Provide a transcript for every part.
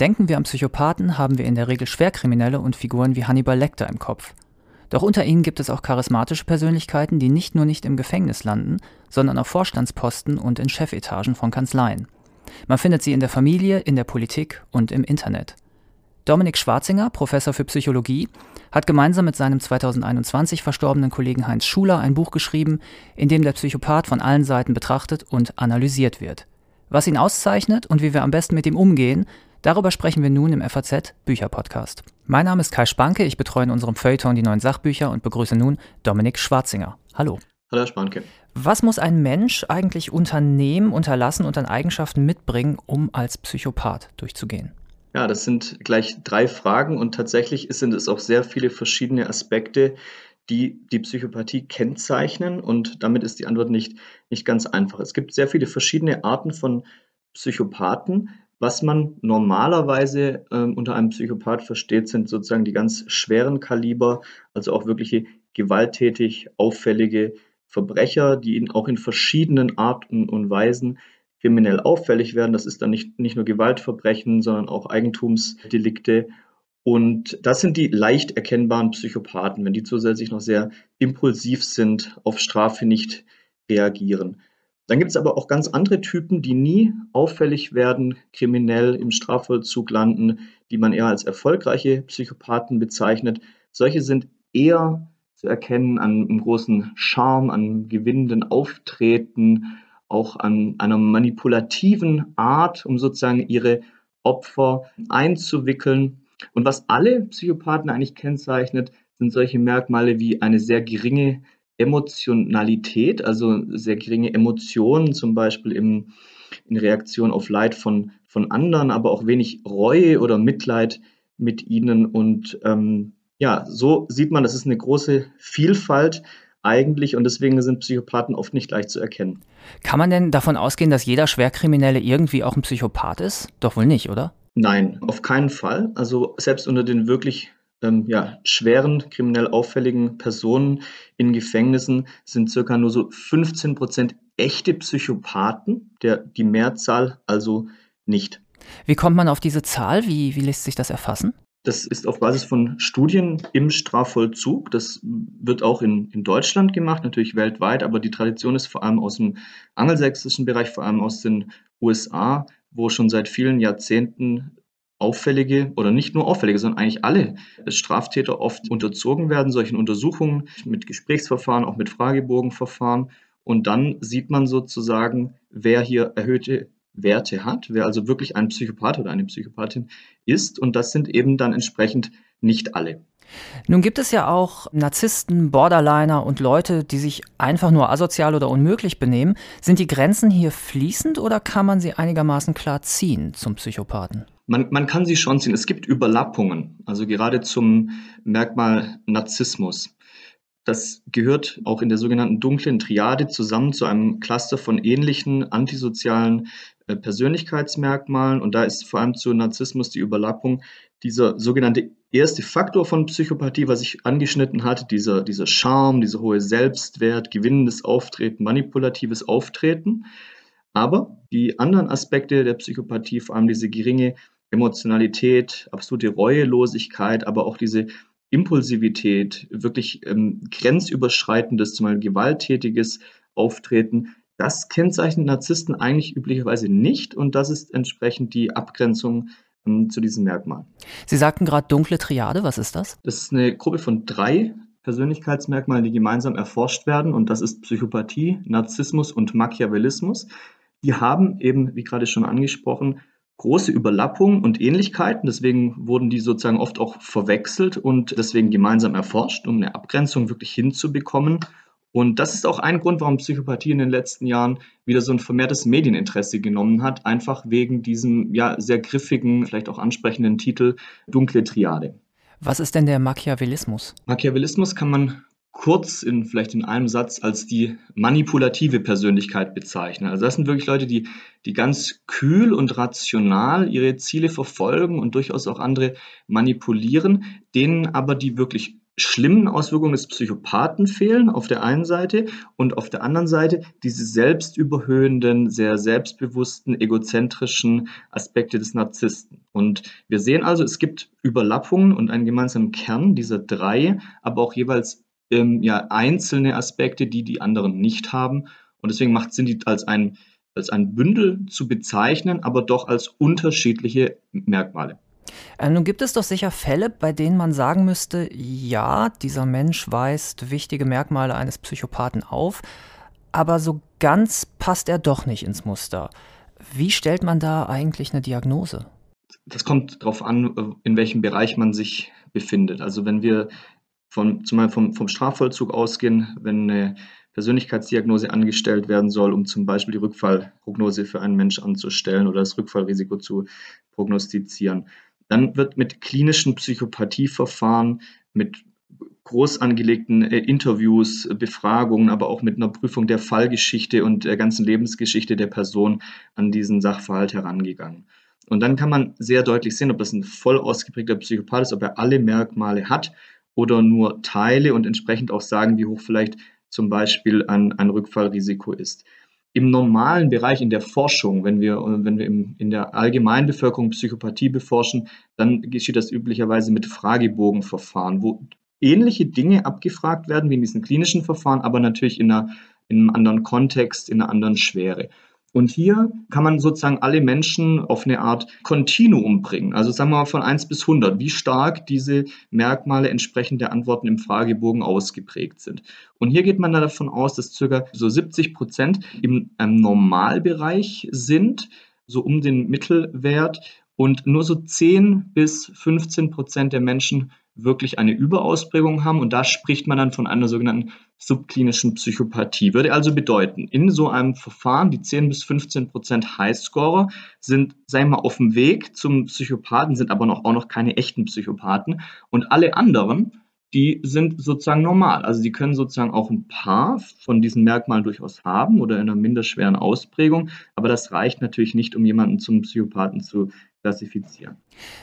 Denken wir an Psychopathen, haben wir in der Regel Schwerkriminelle und Figuren wie Hannibal Lecter im Kopf. Doch unter ihnen gibt es auch charismatische Persönlichkeiten, die nicht nur nicht im Gefängnis landen, sondern auf Vorstandsposten und in Chefetagen von Kanzleien. Man findet sie in der Familie, in der Politik und im Internet. Dominik Schwarzinger, Professor für Psychologie, hat gemeinsam mit seinem 2021 verstorbenen Kollegen Heinz Schuler ein Buch geschrieben, in dem der Psychopath von allen Seiten betrachtet und analysiert wird. Was ihn auszeichnet und wie wir am besten mit ihm umgehen, darüber sprechen wir nun im FAZ Bücherpodcast. Mein Name ist Kai Spanke, ich betreue in unserem Feuilleton die neuen Sachbücher und begrüße nun Dominik Schwarzinger. Hallo. Hallo, Herr Spanke. Was muss ein Mensch eigentlich unternehmen, unterlassen und an Eigenschaften mitbringen, um als Psychopath durchzugehen? Ja, das sind gleich drei Fragen und tatsächlich sind es auch sehr viele verschiedene Aspekte, die die Psychopathie kennzeichnen und damit ist die Antwort nicht, nicht ganz einfach. Es gibt sehr viele verschiedene Arten von Psychopathen. Was man normalerweise äh, unter einem Psychopath versteht, sind sozusagen die ganz schweren Kaliber, also auch wirkliche gewalttätig auffällige Verbrecher, die in, auch in verschiedenen Arten und Weisen kriminell auffällig werden. Das ist dann nicht, nicht nur Gewaltverbrechen, sondern auch Eigentumsdelikte. Und das sind die leicht erkennbaren Psychopathen, wenn die zusätzlich noch sehr impulsiv sind, auf Strafe nicht reagieren. Dann gibt es aber auch ganz andere Typen, die nie auffällig werden, kriminell im Strafvollzug landen, die man eher als erfolgreiche Psychopathen bezeichnet. Solche sind eher zu erkennen an einem großen Charme, an gewinnenden Auftreten, auch an einer manipulativen Art, um sozusagen ihre Opfer einzuwickeln. Und was alle Psychopathen eigentlich kennzeichnet, sind solche Merkmale wie eine sehr geringe Emotionalität, also sehr geringe Emotionen, zum Beispiel im, in Reaktion auf Leid von, von anderen, aber auch wenig Reue oder Mitleid mit ihnen. Und ähm, ja, so sieht man, das ist eine große Vielfalt eigentlich und deswegen sind Psychopathen oft nicht leicht zu erkennen. Kann man denn davon ausgehen, dass jeder Schwerkriminelle irgendwie auch ein Psychopath ist? Doch wohl nicht, oder? Nein, auf keinen Fall. Also selbst unter den wirklich ähm, ja, schweren, kriminell auffälligen Personen in Gefängnissen sind circa nur so 15 Prozent echte Psychopathen, der, die Mehrzahl also nicht. Wie kommt man auf diese Zahl? Wie, wie lässt sich das erfassen? Das ist auf Basis von Studien im Strafvollzug. Das wird auch in, in Deutschland gemacht, natürlich weltweit, aber die Tradition ist vor allem aus dem angelsächsischen Bereich, vor allem aus den USA, wo schon seit vielen Jahrzehnten auffällige oder nicht nur auffällige, sondern eigentlich alle Straftäter oft unterzogen werden, solchen Untersuchungen mit Gesprächsverfahren, auch mit Fragebogenverfahren. Und dann sieht man sozusagen, wer hier erhöhte Werte hat, wer also wirklich ein Psychopath oder eine Psychopathin ist. Und das sind eben dann entsprechend nicht alle. Nun gibt es ja auch Narzissten, Borderliner und Leute, die sich einfach nur asozial oder unmöglich benehmen. Sind die Grenzen hier fließend oder kann man sie einigermaßen klar ziehen zum Psychopathen? Man, man kann sie schon ziehen. Es gibt Überlappungen, also gerade zum Merkmal Narzissmus. Das gehört auch in der sogenannten dunklen Triade zusammen zu einem Cluster von ähnlichen antisozialen äh, Persönlichkeitsmerkmalen. Und da ist vor allem zu Narzissmus die Überlappung dieser sogenannte erste Faktor von Psychopathie, was ich angeschnitten hatte, dieser, dieser Charme, dieser hohe Selbstwert, gewinnendes Auftreten, manipulatives Auftreten. Aber die anderen Aspekte der Psychopathie, vor allem diese geringe Emotionalität, absolute Reuelosigkeit, aber auch diese Impulsivität, wirklich ähm, grenzüberschreitendes, zumal gewalttätiges Auftreten, das kennzeichnet Narzissten eigentlich üblicherweise nicht und das ist entsprechend die Abgrenzung ähm, zu diesem Merkmal. Sie sagten gerade dunkle Triade, was ist das? Das ist eine Gruppe von drei Persönlichkeitsmerkmalen, die gemeinsam erforscht werden und das ist Psychopathie, Narzissmus und Machiavellismus. Die haben eben, wie gerade schon angesprochen, große Überlappungen und Ähnlichkeiten. Deswegen wurden die sozusagen oft auch verwechselt und deswegen gemeinsam erforscht, um eine Abgrenzung wirklich hinzubekommen. Und das ist auch ein Grund, warum Psychopathie in den letzten Jahren wieder so ein vermehrtes Medieninteresse genommen hat, einfach wegen diesem ja sehr griffigen, vielleicht auch ansprechenden Titel Dunkle Triade. Was ist denn der Machiavellismus? Machiavellismus kann man kurz in vielleicht in einem Satz als die manipulative Persönlichkeit bezeichnen. Also das sind wirklich Leute, die, die ganz kühl und rational ihre Ziele verfolgen und durchaus auch andere manipulieren, denen aber die wirklich schlimmen Auswirkungen des Psychopathen fehlen auf der einen Seite und auf der anderen Seite diese selbstüberhöhenden, sehr selbstbewussten, egozentrischen Aspekte des Narzissten. Und wir sehen also, es gibt Überlappungen und einen gemeinsamen Kern dieser drei, aber auch jeweils ähm, ja, einzelne Aspekte, die die anderen nicht haben. Und deswegen macht es Sinn, die als ein, als ein Bündel zu bezeichnen, aber doch als unterschiedliche Merkmale. Äh, nun gibt es doch sicher Fälle, bei denen man sagen müsste, ja, dieser Mensch weist wichtige Merkmale eines Psychopathen auf, aber so ganz passt er doch nicht ins Muster. Wie stellt man da eigentlich eine Diagnose? Das kommt darauf an, in welchem Bereich man sich befindet. Also wenn wir von, zumal vom, vom Strafvollzug ausgehen, wenn eine Persönlichkeitsdiagnose angestellt werden soll, um zum Beispiel die Rückfallprognose für einen Mensch anzustellen oder das Rückfallrisiko zu prognostizieren, dann wird mit klinischen Psychopathieverfahren, mit groß angelegten äh, Interviews, Befragungen, aber auch mit einer Prüfung der Fallgeschichte und der ganzen Lebensgeschichte der Person an diesen Sachverhalt herangegangen. Und dann kann man sehr deutlich sehen, ob das ein voll ausgeprägter Psychopath ist, ob er alle Merkmale hat oder nur Teile und entsprechend auch sagen, wie hoch vielleicht zum Beispiel ein, ein Rückfallrisiko ist. Im normalen Bereich in der Forschung, wenn wir, wenn wir in der Allgemeinbevölkerung Psychopathie beforschen, dann geschieht das üblicherweise mit Fragebogenverfahren, wo ähnliche Dinge abgefragt werden wie in diesen klinischen Verfahren, aber natürlich in, einer, in einem anderen Kontext, in einer anderen Schwere. Und hier kann man sozusagen alle Menschen auf eine Art Kontinuum bringen. Also sagen wir mal von 1 bis 100, wie stark diese Merkmale entsprechend der Antworten im Fragebogen ausgeprägt sind. Und hier geht man davon aus, dass circa so 70 Prozent im Normalbereich sind, so um den Mittelwert und nur so 10 bis 15 Prozent der Menschen wirklich eine Überausprägung haben. Und da spricht man dann von einer sogenannten subklinischen Psychopathie. Würde also bedeuten, in so einem Verfahren, die 10 bis 15 Prozent Highscorer sind, sagen wir mal, auf dem Weg zum Psychopathen, sind aber noch, auch noch keine echten Psychopathen. Und alle anderen, die sind sozusagen normal. Also die können sozusagen auch ein paar von diesen Merkmalen durchaus haben oder in einer minderschweren Ausprägung, aber das reicht natürlich nicht, um jemanden zum Psychopathen zu klassifizieren.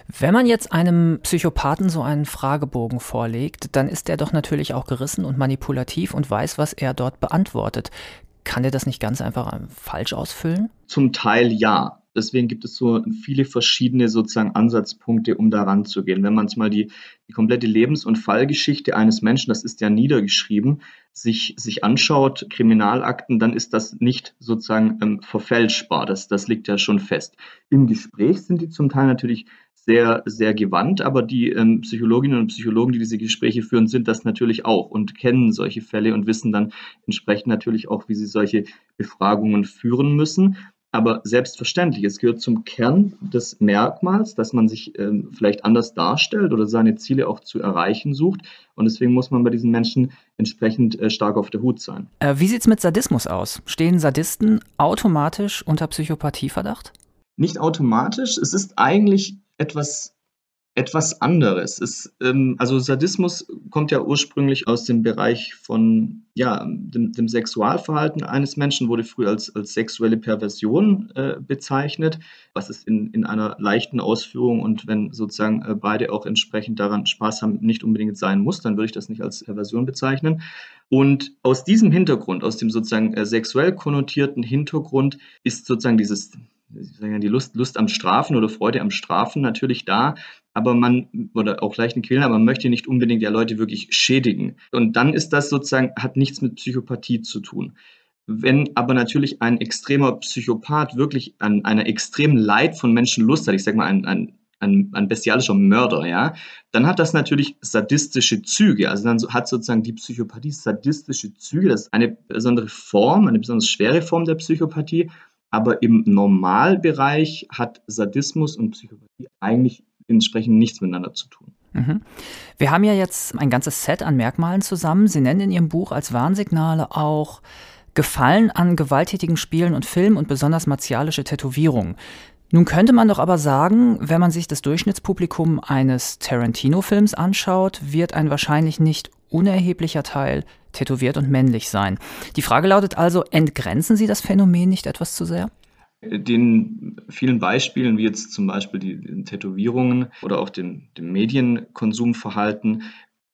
Wenn man jetzt einem Psychopathen so einen Fragebogen vorlegt, dann ist er doch natürlich auch gerissen und manipulativ und weiß, was er dort beantwortet. Kann er das nicht ganz einfach falsch ausfüllen? Zum Teil ja. Deswegen gibt es so viele verschiedene sozusagen Ansatzpunkte, um daran zu gehen. Wenn man jetzt mal die, die komplette Lebens- und Fallgeschichte eines Menschen, das ist ja niedergeschrieben, sich, sich anschaut, Kriminalakten, dann ist das nicht sozusagen ähm, verfälschbar. Das, das liegt ja schon fest. Im Gespräch sind die zum Teil natürlich sehr, sehr gewandt, aber die ähm, Psychologinnen und Psychologen, die diese Gespräche führen, sind das natürlich auch und kennen solche Fälle und wissen dann entsprechend natürlich auch, wie sie solche Befragungen führen müssen. Aber selbstverständlich, es gehört zum Kern des Merkmals, dass man sich ähm, vielleicht anders darstellt oder seine Ziele auch zu erreichen sucht. Und deswegen muss man bei diesen Menschen entsprechend äh, stark auf der Hut sein. Äh, wie sieht es mit Sadismus aus? Stehen Sadisten automatisch unter Psychopathieverdacht? Nicht automatisch. Es ist eigentlich etwas etwas anderes. Es, ähm, also Sadismus kommt ja ursprünglich aus dem Bereich von ja, dem, dem Sexualverhalten eines Menschen, wurde früher als, als sexuelle Perversion äh, bezeichnet, was es in, in einer leichten Ausführung und wenn sozusagen äh, beide auch entsprechend daran Spaß haben, nicht unbedingt sein muss, dann würde ich das nicht als Perversion bezeichnen. Und aus diesem Hintergrund, aus dem sozusagen äh, sexuell konnotierten Hintergrund, ist sozusagen dieses die Lust, Lust am Strafen oder Freude am Strafen natürlich da, aber man, oder auch leichten Quälen, aber man möchte nicht unbedingt ja Leute wirklich schädigen. Und dann ist das sozusagen, hat nichts mit Psychopathie zu tun. Wenn aber natürlich ein extremer Psychopath wirklich an einer extremen Leid von Menschen Lust hat, ich sag mal, ein, ein, ein, ein bestialischer Mörder, ja, dann hat das natürlich sadistische Züge. Also dann hat sozusagen die Psychopathie sadistische Züge. Das ist eine besondere Form, eine besonders schwere Form der Psychopathie. Aber im Normalbereich hat Sadismus und Psychopathie eigentlich entsprechend nichts miteinander zu tun. Mhm. Wir haben ja jetzt ein ganzes Set an Merkmalen zusammen. Sie nennen in Ihrem Buch als Warnsignale auch Gefallen an gewalttätigen Spielen und Filmen und besonders martialische Tätowierungen. Nun könnte man doch aber sagen, wenn man sich das Durchschnittspublikum eines Tarantino-Films anschaut, wird ein wahrscheinlich nicht unerheblicher Teil tätowiert und männlich sein. Die Frage lautet also, entgrenzen Sie das Phänomen nicht etwas zu sehr? Den vielen Beispielen, wie jetzt zum Beispiel die, die Tätowierungen oder auch den, dem Medienkonsumverhalten,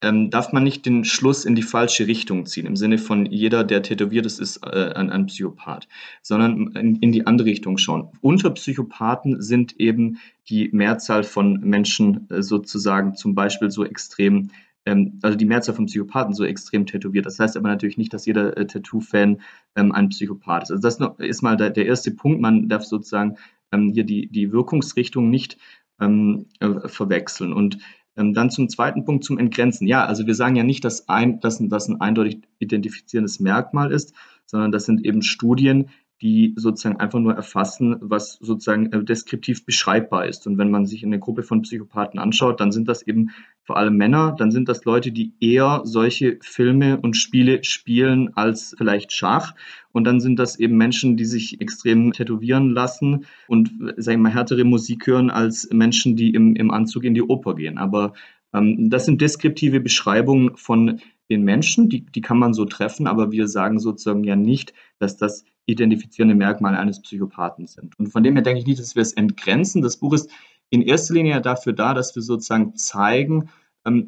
ähm, darf man nicht den Schluss in die falsche Richtung ziehen, im Sinne von jeder, der tätowiert ist, ist äh, ein, ein, Psychopath, sondern in, in, die andere Richtung schauen. Unter Psychopathen sind eben die Mehrzahl von Menschen äh, sozusagen zum Beispiel so extrem, ähm, also die Mehrzahl von Psychopathen so extrem tätowiert. Das heißt aber natürlich nicht, dass jeder äh, Tattoo-Fan ähm, ein Psychopath ist. Also das ist mal der, der erste Punkt. Man darf sozusagen ähm, hier die, die Wirkungsrichtung nicht ähm, äh, verwechseln. Und ähm, dann zum zweiten Punkt, zum Entgrenzen. Ja, also wir sagen ja nicht, dass ein, dass das ein eindeutig identifizierendes Merkmal ist, sondern das sind eben Studien, die sozusagen einfach nur erfassen, was sozusagen äh, deskriptiv beschreibbar ist. Und wenn man sich eine Gruppe von Psychopathen anschaut, dann sind das eben vor allem Männer, dann sind das Leute, die eher solche Filme und Spiele spielen als vielleicht Schach. Und dann sind das eben Menschen, die sich extrem tätowieren lassen und, sagen wir mal, härtere Musik hören als Menschen, die im, im Anzug in die Oper gehen. Aber ähm, das sind deskriptive Beschreibungen von den Menschen, die, die kann man so treffen, aber wir sagen sozusagen ja nicht, dass das identifizierende Merkmale eines Psychopathen sind. Und von dem her denke ich nicht, dass wir es entgrenzen. Das Buch ist in erster Linie dafür da, dass wir sozusagen zeigen,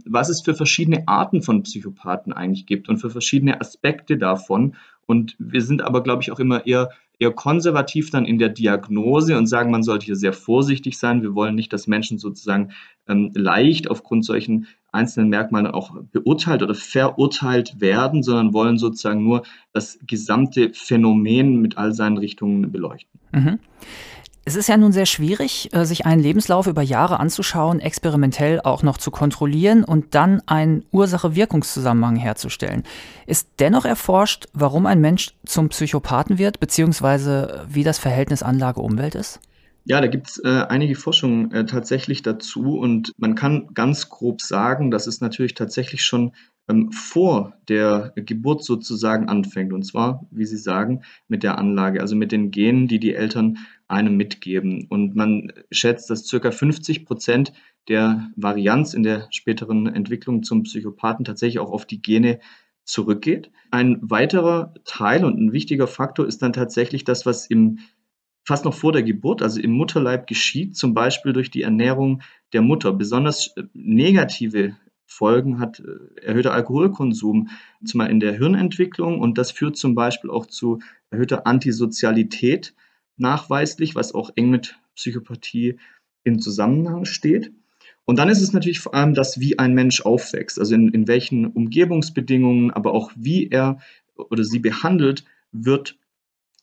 was es für verschiedene Arten von Psychopathen eigentlich gibt und für verschiedene Aspekte davon. Und wir sind aber, glaube ich, auch immer eher, eher konservativ dann in der Diagnose und sagen, man sollte hier sehr vorsichtig sein. Wir wollen nicht, dass Menschen sozusagen ähm, leicht aufgrund solchen einzelnen Merkmalen auch beurteilt oder verurteilt werden, sondern wollen sozusagen nur das gesamte Phänomen mit all seinen Richtungen beleuchten. Mhm. Es ist ja nun sehr schwierig, äh, sich einen Lebenslauf über Jahre anzuschauen, experimentell auch noch zu kontrollieren und dann einen Ursache-Wirkungszusammenhang herzustellen. Ist dennoch erforscht, warum ein Mensch zum Psychopathen wird, beziehungsweise wie das Verhältnis Anlage-Umwelt ist? Ja, da gibt es äh, einige Forschungen äh, tatsächlich dazu und man kann ganz grob sagen, dass es natürlich tatsächlich schon ähm, vor der Geburt sozusagen anfängt. Und zwar, wie Sie sagen, mit der Anlage, also mit den Genen, die die Eltern einem mitgeben. Und man schätzt, dass circa 50 Prozent der Varianz in der späteren Entwicklung zum Psychopathen tatsächlich auch auf die Gene zurückgeht. Ein weiterer Teil und ein wichtiger Faktor ist dann tatsächlich das, was im fast noch vor der Geburt, also im Mutterleib geschieht, zum Beispiel durch die Ernährung der Mutter. Besonders äh, negative Folgen hat äh, erhöhter Alkoholkonsum, zumal in der Hirnentwicklung und das führt zum Beispiel auch zu erhöhter Antisozialität nachweislich, was auch eng mit Psychopathie in Zusammenhang steht. Und dann ist es natürlich vor allem das, wie ein Mensch aufwächst, also in, in welchen Umgebungsbedingungen, aber auch wie er oder sie behandelt wird,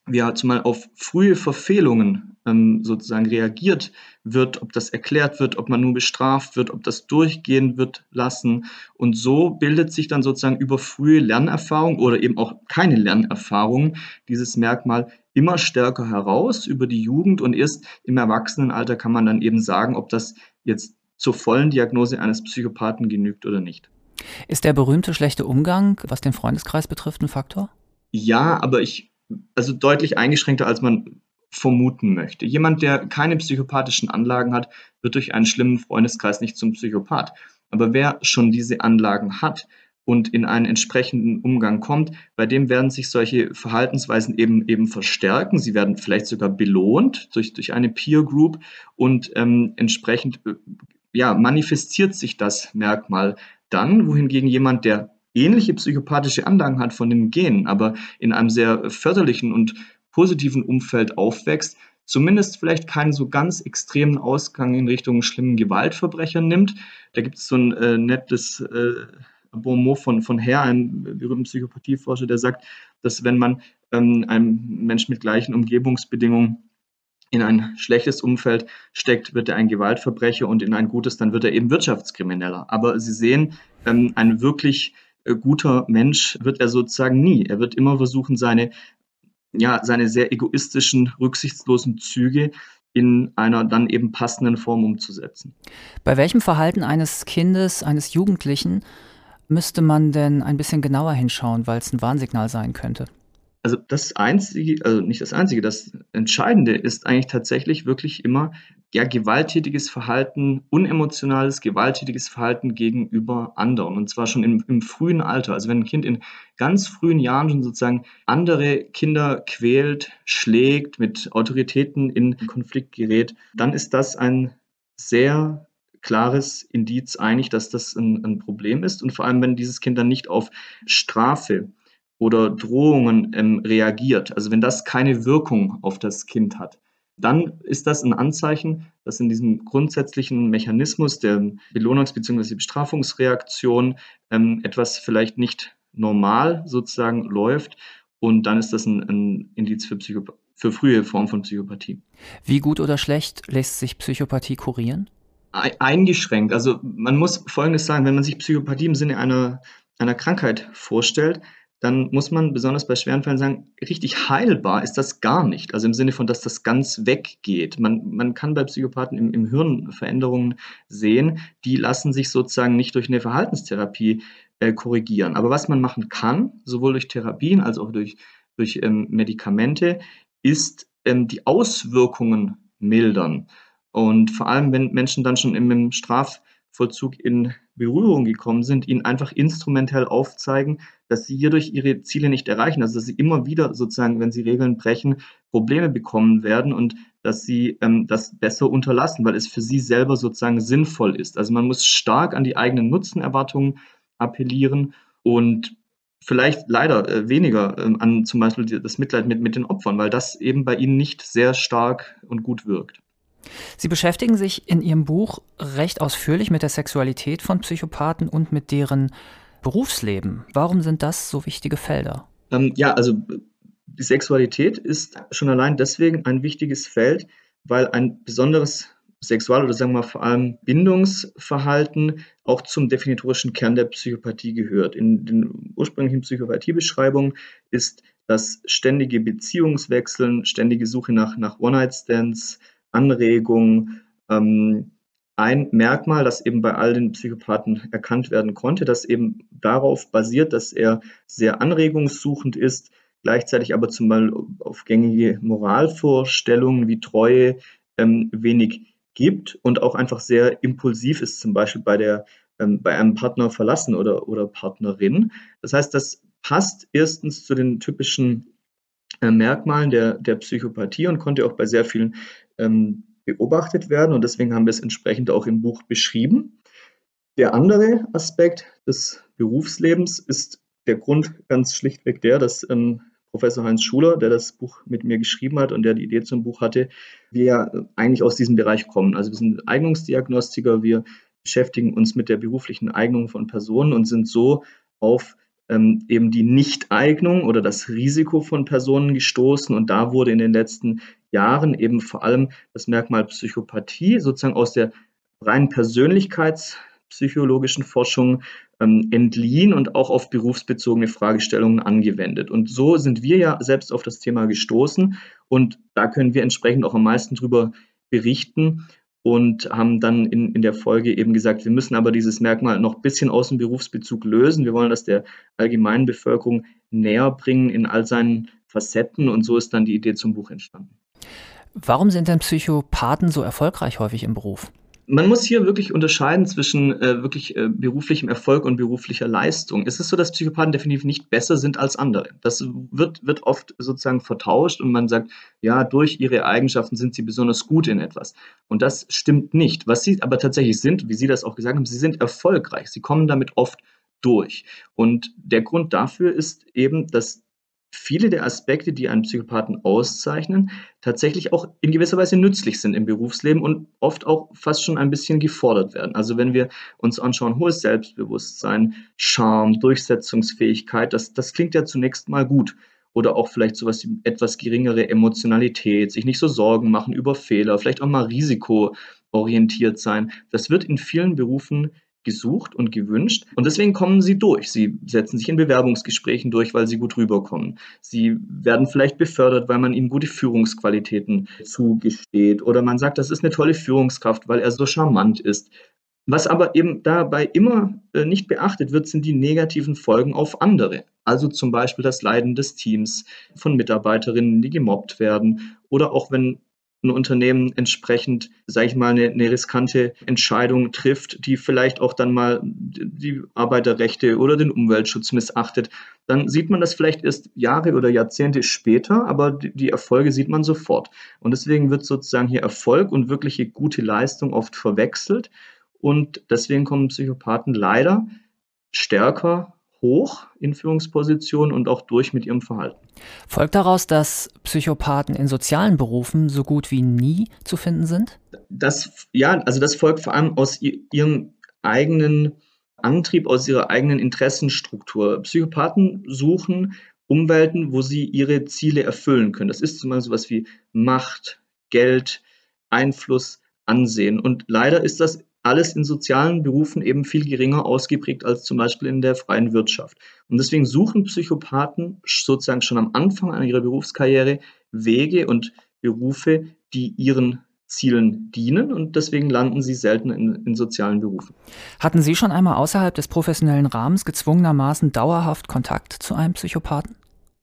wie er zumal auf frühe Verfehlungen ähm, sozusagen reagiert wird, ob das erklärt wird, ob man nur bestraft wird, ob das durchgehen wird lassen. Und so bildet sich dann sozusagen über frühe Lernerfahrung oder eben auch keine Lernerfahrung dieses Merkmal immer stärker heraus über die Jugend und erst im Erwachsenenalter kann man dann eben sagen, ob das jetzt zur vollen Diagnose eines Psychopathen genügt oder nicht. Ist der berühmte schlechte Umgang, was den Freundeskreis betrifft, ein Faktor? Ja, aber ich also deutlich eingeschränkter, als man vermuten möchte. Jemand, der keine psychopathischen Anlagen hat, wird durch einen schlimmen Freundeskreis nicht zum Psychopath. Aber wer schon diese Anlagen hat und in einen entsprechenden Umgang kommt, bei dem werden sich solche Verhaltensweisen eben eben verstärken. Sie werden vielleicht sogar belohnt durch, durch eine Peer Group und ähm, entsprechend äh, ja, manifestiert sich das Merkmal dann, wohingegen jemand, der ähnliche psychopathische Anlagen hat von den Genen, aber in einem sehr förderlichen und positiven Umfeld aufwächst, zumindest vielleicht keinen so ganz extremen Ausgang in Richtung schlimmen Gewaltverbrechern nimmt. Da gibt es so ein äh, nettes äh, Bonmot von, von Herr, einem berühmten Psychopathieforscher, der sagt, dass wenn man ähm, einem Menschen mit gleichen Umgebungsbedingungen in ein schlechtes Umfeld steckt, wird er ein Gewaltverbrecher und in ein gutes, dann wird er eben Wirtschaftskrimineller. Aber Sie sehen, ähm, ein wirklich guter Mensch wird er sozusagen nie. Er wird immer versuchen, seine, ja, seine sehr egoistischen, rücksichtslosen Züge in einer dann eben passenden Form umzusetzen. Bei welchem Verhalten eines Kindes, eines Jugendlichen müsste man denn ein bisschen genauer hinschauen, weil es ein Warnsignal sein könnte? Also das Einzige, also nicht das Einzige, das Entscheidende ist eigentlich tatsächlich wirklich immer ja, gewalttätiges Verhalten, unemotionales, gewalttätiges Verhalten gegenüber anderen. Und zwar schon im, im frühen Alter. Also wenn ein Kind in ganz frühen Jahren schon sozusagen andere Kinder quält, schlägt, mit Autoritäten in Konflikt gerät, dann ist das ein sehr klares Indiz einig, dass das ein, ein, Problem ist. Und vor allem, wenn dieses Kind dann nicht auf Strafe oder Drohungen ähm, reagiert, also wenn das keine Wirkung auf das Kind hat, dann ist das ein Anzeichen, dass in diesem grundsätzlichen Mechanismus der Belohnungs- bzw. Bestrafungsreaktion ähm, etwas vielleicht nicht normal sozusagen läuft. Und dann ist das ein, ein Indiz für, für frühe Formen von Psychopathie. Wie gut oder schlecht lässt sich Psychopathie kurieren? Eingeschränkt. Also man muss Folgendes sagen, wenn man sich Psychopathie im Sinne einer, einer Krankheit vorstellt, dann muss man besonders bei schweren Fällen sagen, richtig heilbar ist das gar nicht. Also im Sinne von, dass das ganz weggeht. Man, man kann bei Psychopathen im, im Hirn Veränderungen sehen, die lassen sich sozusagen nicht durch eine Verhaltenstherapie äh, korrigieren. Aber was man machen kann, sowohl durch Therapien als auch durch, durch ähm, Medikamente, ist ähm, die Auswirkungen mildern. Und vor allem, wenn Menschen dann schon im, im Strafvollzug in Berührung gekommen sind, ihnen einfach instrumentell aufzeigen, dass sie hierdurch ihre Ziele nicht erreichen, also dass sie immer wieder sozusagen, wenn sie Regeln brechen, Probleme bekommen werden und dass sie ähm, das besser unterlassen, weil es für sie selber sozusagen sinnvoll ist. Also man muss stark an die eigenen Nutzenerwartungen appellieren und vielleicht leider äh, weniger äh, an zum Beispiel das Mitleid mit, mit den Opfern, weil das eben bei ihnen nicht sehr stark und gut wirkt. Sie beschäftigen sich in Ihrem Buch recht ausführlich mit der Sexualität von Psychopathen und mit deren Berufsleben. Warum sind das so wichtige Felder? Ähm, ja, also die Sexualität ist schon allein deswegen ein wichtiges Feld, weil ein besonderes Sexual- oder sagen wir mal vor allem Bindungsverhalten auch zum definitorischen Kern der Psychopathie gehört. In den ursprünglichen Psychopathiebeschreibungen ist das ständige Beziehungswechseln, ständige Suche nach, nach One-Night-Stands, Anregung, ähm, ein Merkmal, das eben bei all den Psychopathen erkannt werden konnte, das eben darauf basiert, dass er sehr anregungssuchend ist, gleichzeitig aber zum Beispiel auf gängige Moralvorstellungen wie Treue ähm, wenig gibt und auch einfach sehr impulsiv ist, zum Beispiel bei der ähm, bei einem Partner verlassen oder, oder Partnerin. Das heißt, das passt erstens zu den typischen äh, Merkmalen der, der Psychopathie und konnte auch bei sehr vielen ähm, beobachtet werden und deswegen haben wir es entsprechend auch im Buch beschrieben. Der andere Aspekt des Berufslebens ist der Grund ganz schlichtweg der, dass ähm, Professor Heinz Schuler, der das Buch mit mir geschrieben hat und der die Idee zum Buch hatte, wir eigentlich aus diesem Bereich kommen. Also wir sind Eignungsdiagnostiker, wir beschäftigen uns mit der beruflichen Eignung von Personen und sind so auf ähm, eben die Nichteignung oder das Risiko von Personen gestoßen. Und da wurde in den letzten Jahren eben vor allem das Merkmal Psychopathie sozusagen aus der reinen persönlichkeitspsychologischen Forschung ähm, entliehen und auch auf berufsbezogene Fragestellungen angewendet. Und so sind wir ja selbst auf das Thema gestoßen und da können wir entsprechend auch am meisten drüber berichten und haben dann in, in der Folge eben gesagt, wir müssen aber dieses Merkmal noch ein bisschen aus dem Berufsbezug lösen. Wir wollen das der allgemeinen Bevölkerung näher bringen in all seinen Facetten und so ist dann die Idee zum Buch entstanden. Warum sind denn Psychopathen so erfolgreich häufig im Beruf? Man muss hier wirklich unterscheiden zwischen äh, wirklich äh, beruflichem Erfolg und beruflicher Leistung. Es ist so, dass Psychopathen definitiv nicht besser sind als andere. Das wird, wird oft sozusagen vertauscht und man sagt, ja, durch ihre Eigenschaften sind sie besonders gut in etwas. Und das stimmt nicht. Was sie aber tatsächlich sind, wie Sie das auch gesagt haben, sie sind erfolgreich. Sie kommen damit oft durch. Und der Grund dafür ist eben, dass viele der Aspekte, die einen Psychopathen auszeichnen, tatsächlich auch in gewisser Weise nützlich sind im Berufsleben und oft auch fast schon ein bisschen gefordert werden. Also wenn wir uns anschauen, hohes Selbstbewusstsein, Charme, Durchsetzungsfähigkeit, das, das klingt ja zunächst mal gut. Oder auch vielleicht sowas wie etwas geringere Emotionalität, sich nicht so Sorgen machen über Fehler, vielleicht auch mal risikoorientiert sein. Das wird in vielen Berufen gesucht und gewünscht. Und deswegen kommen sie durch. Sie setzen sich in Bewerbungsgesprächen durch, weil sie gut rüberkommen. Sie werden vielleicht befördert, weil man ihnen gute Führungsqualitäten zugesteht. Oder man sagt, das ist eine tolle Führungskraft, weil er so charmant ist. Was aber eben dabei immer äh, nicht beachtet wird, sind die negativen Folgen auf andere. Also zum Beispiel das Leiden des Teams von Mitarbeiterinnen, die gemobbt werden. Oder auch wenn ein Unternehmen entsprechend, sage ich mal, eine, eine, riskante Entscheidung trifft, die vielleicht auch dann mal die Arbeiterrechte oder den Umweltschutz missachtet, dann sieht man das vielleicht erst Jahre oder Jahrzehnte später, aber die, die Erfolge sieht man sofort. Und deswegen wird sozusagen hier Erfolg und wirkliche gute Leistung oft verwechselt. und deswegen kommen Psychopathen leider stärker hoch in Führungspositionen und auch durch mit ihrem Verhalten. Folgt daraus, dass Psychopathen in sozialen Berufen so gut wie nie zu finden sind? Das, ja, also das folgt vor allem aus ihrem eigenen Antrieb, aus ihrer eigenen Interessenstruktur. Psychopathen suchen Umwelten, wo sie ihre Ziele erfüllen können. Das ist zum Beispiel sowas wie Macht, Geld, Einfluss, Ansehen. Und leider ist das alles in sozialen Berufen eben viel geringer ausgeprägt als zum Beispiel in der freien Wirtschaft. Und deswegen suchen Psychopathen sozusagen schon am Anfang ihrer Berufskarriere Wege und Berufe, die ihren Zielen dienen und deswegen landen sie selten in, in, sozialen Berufen. Hatten Sie schon einmal außerhalb des professionellen Rahmens gezwungenermaßen dauerhaft Kontakt zu einem Psychopathen?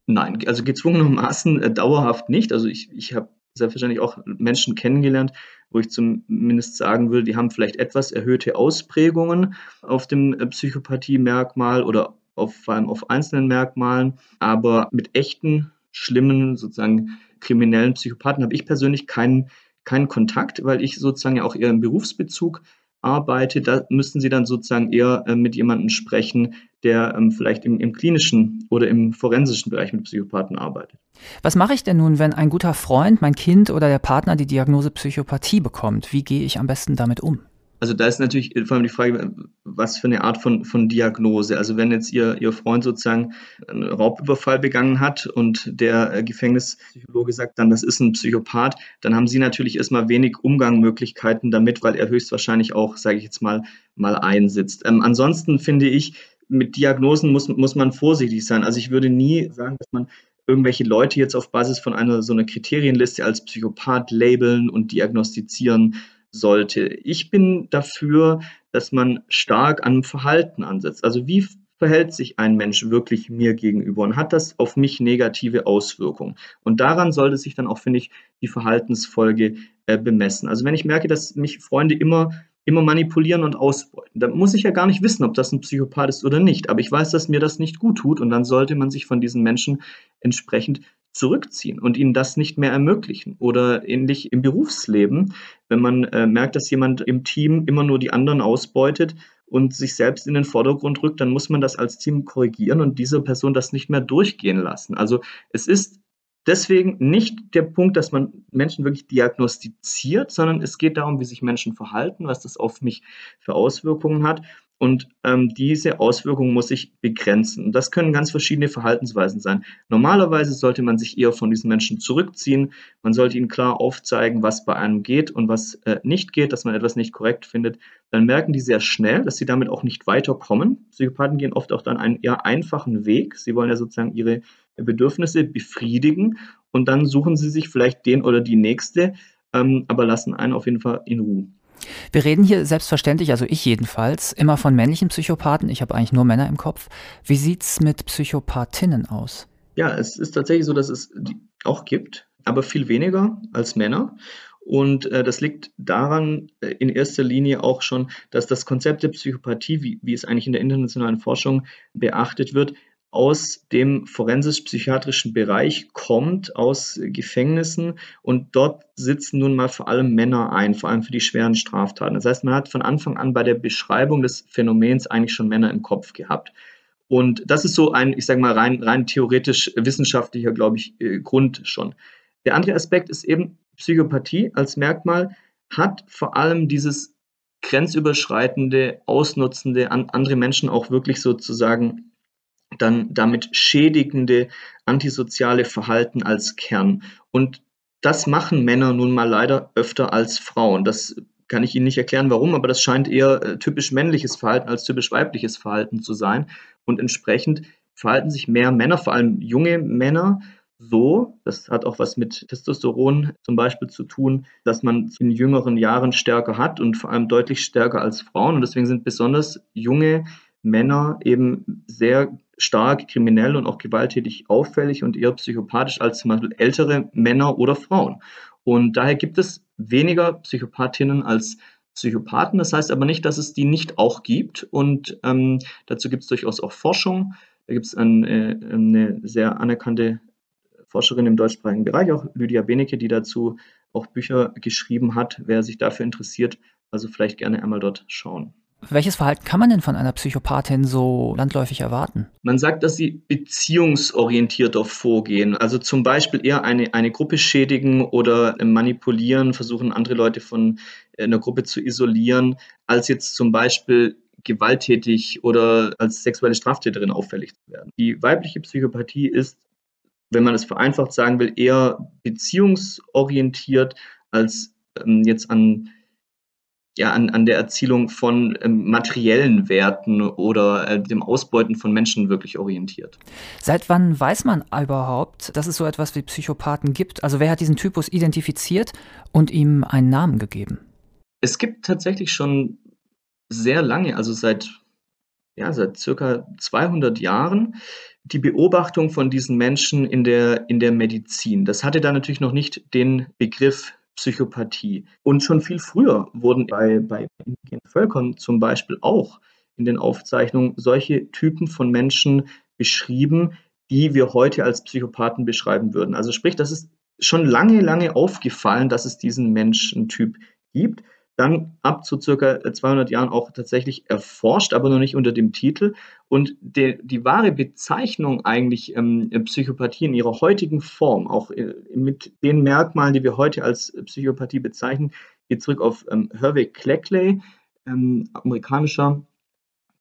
Nein, also gezwungenermaßen äh, dauerhaft nicht. Also ich, ich habe selbstverständlich auch Menschen kennengelernt, wo ich zumindest sagen will, die haben vielleicht etwas erhöhte Ausprägungen auf dem äh, Psychopathie-Merkmal oder auf, vor allem auf einzelnen Merkmalen, aber mit echten, schlimmen, sozusagen kriminellen Psychopathen habe ich persönlich keinen, keinen Kontakt, weil ich sozusagen ja auch eher im Berufsbezug arbeite. Da müssten Sie dann sozusagen eher äh, mit jemandem sprechen, der ähm, vielleicht im, im klinischen oder im forensischen Bereich mit Psychopathen arbeitet. Was mache ich denn nun, wenn ein guter Freund, mein Kind oder der Partner die Diagnose Psychopathie bekommt? Wie gehe ich am besten damit um? Also da ist natürlich vor allem die Frage, was für eine Art von, von Diagnose. Also wenn jetzt ihr, ihr Freund sozusagen einen Raubüberfall begangen hat und der äh, Gefängnispsychologe sagt dann, das ist ein Psychopath, dann haben sie natürlich erstmal wenig Umgangmöglichkeiten damit, weil er höchstwahrscheinlich auch, sage ich jetzt mal, mal einsitzt. Ähm, ansonsten finde ich, mit Diagnosen muss, muss man vorsichtig sein. Also ich würde nie sagen, dass man irgendwelche Leute jetzt auf Basis von einer so einer Kriterienliste als Psychopath labeln und diagnostizieren sollte. Ich bin dafür, dass man stark an Verhalten ansetzt. Also wie verhält sich ein Mensch wirklich mir gegenüber und hat das auf mich negative Auswirkungen? Und daran sollte sich dann auch, finde ich, die Verhaltensfolge äh, bemessen. Also wenn ich merke, dass mich Freunde immer immer manipulieren und ausbeuten. Da muss ich ja gar nicht wissen, ob das ein Psychopath ist oder nicht. Aber ich weiß, dass mir das nicht gut tut und dann sollte man sich von diesen Menschen entsprechend zurückziehen und ihnen das nicht mehr ermöglichen. Oder ähnlich im Berufsleben, wenn man äh, merkt, dass jemand im Team immer nur die anderen ausbeutet und sich selbst in den Vordergrund rückt, dann muss man das als Team korrigieren und dieser Person das nicht mehr durchgehen lassen. Also es ist deswegen nicht der Punkt, dass man Menschen wirklich diagnostiziert, sondern es geht darum, wie sich Menschen verhalten, was das auf mich für Auswirkungen hat. Und ähm, diese Auswirkungen muss ich begrenzen. Und das können ganz verschiedene Verhaltensweisen sein. Normalerweise sollte man sich eher von diesen Menschen zurückziehen. Man sollte ihnen klar aufzeigen, was bei einem geht und was äh, nicht geht, dass man etwas nicht korrekt findet. Dann merken die sehr schnell, dass sie damit auch nicht weiterkommen. Psychopathen gehen oft auch dann einen eher einfachen Weg. Sie wollen ja sozusagen ihre Bedürfnisse befriedigen und dann suchen sie sich vielleicht den oder die nächste, ähm, aber lassen einen auf jeden Fall in Ruhe. Wir reden hier selbstverständlich, also ich jedenfalls, immer von männlichen Psychopathen. Ich habe eigentlich nur Männer im Kopf. Wie sieht es mit Psychopathinnen aus? Ja, es ist tatsächlich so, dass es die auch gibt, aber viel weniger als Männer. Und äh, das liegt daran äh, in erster Linie auch schon, dass das Konzept der Psychopathie, wie, wie es eigentlich in der internationalen Forschung beachtet wird, aus dem forensisch-psychiatrischen Bereich kommt, aus Gefängnissen und dort sitzen nun mal vor allem Männer ein, vor allem für die schweren Straftaten. Das heißt, man hat von Anfang an bei der Beschreibung des Phänomens eigentlich schon Männer im Kopf gehabt. Und das ist so ein, ich sage mal, rein, rein theoretisch wissenschaftlicher, glaube ich, äh, Grund schon. Der andere Aspekt ist eben, Psychopathie als Merkmal hat vor allem dieses grenzüberschreitende, ausnutzende, an andere Menschen auch wirklich sozusagen dann damit schädigende antisoziale Verhalten als Kern. Und das machen Männer nun mal leider öfter als Frauen. Das kann ich Ihnen nicht erklären, warum, aber das scheint eher äh, typisch männliches Verhalten als typisch weibliches Verhalten zu sein. Und entsprechend verhalten sich mehr Männer, vor allem junge Männer, so, das hat auch was mit Testosteron zum Beispiel zu tun, dass man in jüngeren Jahren stärker hat und vor allem deutlich stärker als Frauen. Und deswegen sind besonders junge Männer eben sehr stark kriminell und auch gewalttätig auffällig und eher psychopathisch als zum Beispiel ältere Männer oder Frauen. Und daher gibt es weniger Psychopathinnen als Psychopathen. Das heißt aber nicht, dass es die nicht auch gibt. Und ähm, dazu gibt es durchaus auch Forschung. Da gibt es ein, äh, eine sehr anerkannte Forscherin im deutschsprachigen Bereich, auch Lydia Benecke, die dazu auch Bücher geschrieben hat. Wer sich dafür interessiert, Also vielleicht gerne einmal dort schauen. Welches Verhalten kann man denn von einer Psychopathin so landläufig erwarten? Man sagt, dass sie beziehungsorientierter vorgehen. Also zum Beispiel eher eine, eine Gruppe schädigen oder manipulieren, versuchen andere Leute von äh, einer Gruppe zu isolieren, als jetzt zum Beispiel gewalttätig oder als sexuelle Straftäterin auffällig zu werden. Die weibliche Psychopathie ist, wenn man es vereinfacht sagen will, eher beziehungsorientiert als ähm, jetzt an ja, an, an der Erzielung von ähm, materiellen Werten oder äh, dem Ausbeuten von Menschen wirklich orientiert. Seit wann weiß man überhaupt, dass es so etwas wie Psychopathen gibt? Also wer hat diesen Typus identifiziert und ihm einen Namen gegeben? Es gibt tatsächlich schon sehr lange, also seit, ja, seit circa 200 Jahren, die Beobachtung von diesen Menschen in der, in der Medizin. Das hatte da natürlich noch nicht den Begriff Psychopathie. Und schon viel früher wurden bei, bei indigenen Völkern zum Beispiel auch in den Aufzeichnungen solche Typen von Menschen beschrieben, die wir heute als Psychopathen beschreiben würden. Also sprich, das ist schon lange, lange aufgefallen, dass es diesen Menschentyp gibt dann ab zu circa 200 Jahren auch tatsächlich erforscht, aber noch nicht unter dem Titel. Und de, die wahre Bezeichnung eigentlich ähm, Psychopathie in ihrer heutigen Form, auch äh, mit den Merkmalen, die wir heute als Psychopathie bezeichnen, geht zurück auf ähm, Hervey Cleckley, ähm, amerikanischer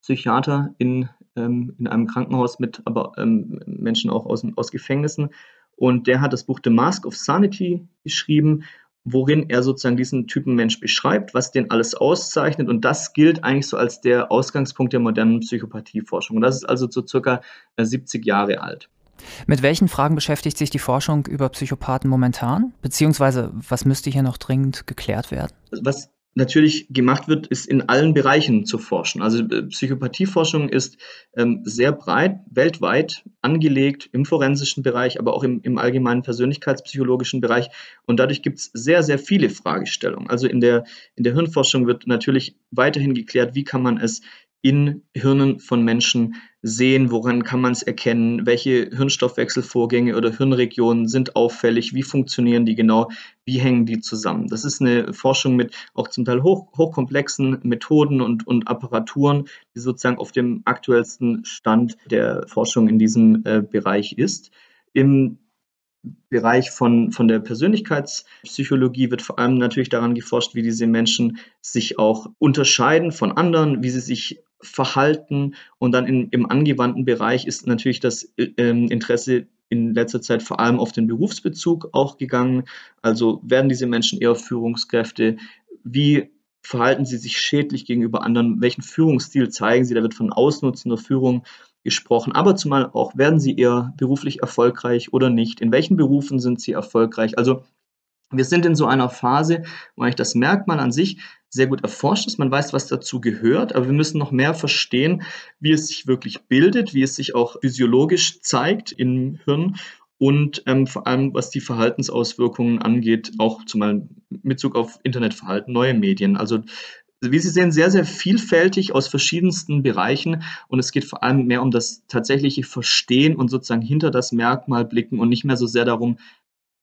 Psychiater in, ähm, in einem Krankenhaus mit aber ähm, Menschen auch aus, aus Gefängnissen. Und der hat das Buch The Mask of Sanity geschrieben worin er sozusagen diesen Typen Mensch beschreibt, was den alles auszeichnet. Und das gilt eigentlich so als der Ausgangspunkt der modernen Psychopathieforschung. Und das ist also so circa 70 äh, Jahre alt. Mit welchen Fragen beschäftigt sich die Forschung über Psychopathen momentan? Beziehungsweise was müsste hier noch dringend geklärt werden? Was natürlich gemacht wird, ist in allen Bereichen zu forschen. Also äh, Psychopathieforschung ist ähm, sehr breit, weltweit angelegt, im forensischen Bereich, aber auch im, im allgemeinen persönlichkeitspsychologischen Bereich. Und dadurch gibt es sehr, sehr viele Fragestellungen. Also in der, in der Hirnforschung wird natürlich weiterhin geklärt, wie kann man es in Hirnen von Menschen sehen? Woran kann man es erkennen? Welche Hirnstoffwechselvorgänge oder Hirnregionen sind auffällig? Wie funktionieren die genau? Wie hängen die zusammen? Das ist eine Forschung mit auch zum Teil hoch, hochkomplexen Methoden und, und Apparaturen, die sozusagen auf dem aktuellsten Stand der Forschung in diesem äh, Bereich ist. Im Bereich von, von der Persönlichkeitspsychologie wird vor allem natürlich daran geforscht, wie diese Menschen sich auch unterscheiden von anderen, wie sie sich verhalten. Und dann in, im angewandten Bereich ist natürlich das äh, Interesse in letzter Zeit vor allem auf den Berufsbezug auch gegangen. Also werden diese Menschen eher Führungskräfte? Wie verhalten sie sich schädlich gegenüber anderen? Welchen Führungsstil zeigen sie? Da wird von ausnutzender Führung gesprochen, aber zumal auch, werden sie eher beruflich erfolgreich oder nicht? In welchen Berufen sind sie erfolgreich? Also wir sind in so einer Phase, wo eigentlich das Merkmal an sich sehr gut erforscht ist. Man weiß, was dazu gehört, aber wir müssen noch mehr verstehen, wie es sich wirklich bildet, wie es sich auch physiologisch zeigt im Hirn und ähm, vor allem, was die Verhaltensauswirkungen angeht, auch zumal mit Bezug auf Internetverhalten, neue Medien. Also wie Sie sehen, sehr, sehr vielfältig aus verschiedensten Bereichen und es geht vor allem mehr um das tatsächliche Verstehen und sozusagen hinter das Merkmal blicken und nicht mehr so sehr darum,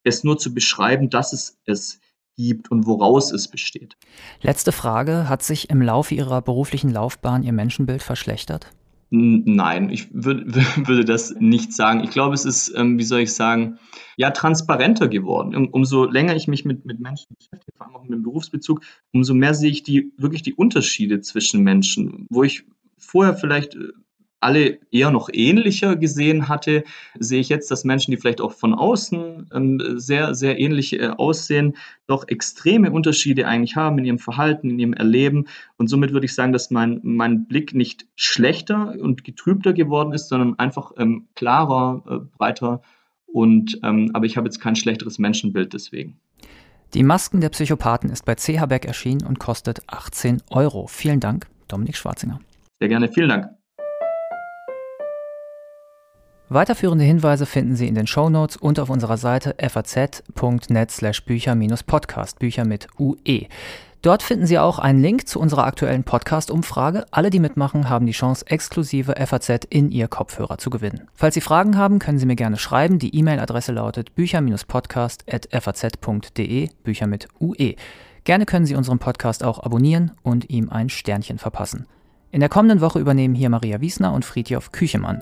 es nur zu beschreiben, dass es es gibt und woraus es besteht. Letzte Frage. Hat sich im Laufe Ihrer beruflichen Laufbahn Ihr Menschenbild verschlechtert? Nein, ich würde, würde das nicht sagen. Ich glaube, es ist, ähm, wie soll ich sagen, ja, transparenter geworden. Um, umso länger ich mich mit, mit Menschen beschäftige, vor allem auch mit dem Berufsbezug, umso mehr sehe ich die, wirklich die Unterschiede zwischen Menschen, wo ich vorher vielleicht äh, alle eher noch ähnlicher gesehen hatte, sehe ich jetzt, dass Menschen, die vielleicht auch von außen ähm, sehr, sehr ähnlich äh, aussehen, doch extreme Unterschiede eigentlich haben in ihrem Verhalten, in ihrem Erleben. Und somit würde ich sagen, dass mein, mein Blick nicht schlechter und getrübter geworden ist, sondern einfach ähm, klarer, äh, breiter. Und, ähm, aber ich habe jetzt kein schlechteres Menschenbild deswegen. Die Masken der Psychopathen ist bei CH Beck erschienen und kostet 18 Euro. Vielen Dank, Dominik Schwarzinger. Sehr gerne, vielen Dank. Weiterführende Hinweise finden Sie in den Show Notes und auf unserer Seite faz.net slash Bücher-Podcast, Bücher mit UE. Dort finden Sie auch einen Link zu unserer aktuellen Podcast-Umfrage. Alle, die mitmachen, haben die Chance, exklusive FAZ in Ihr Kopfhörer zu gewinnen. Falls Sie Fragen haben, können Sie mir gerne schreiben. Die E-Mail-Adresse lautet bücher-podcast.faz.de, Bücher mit UE. Gerne können Sie unseren Podcast auch abonnieren und ihm ein Sternchen verpassen. In der kommenden Woche übernehmen hier Maria Wiesner und Friedjof Küchemann.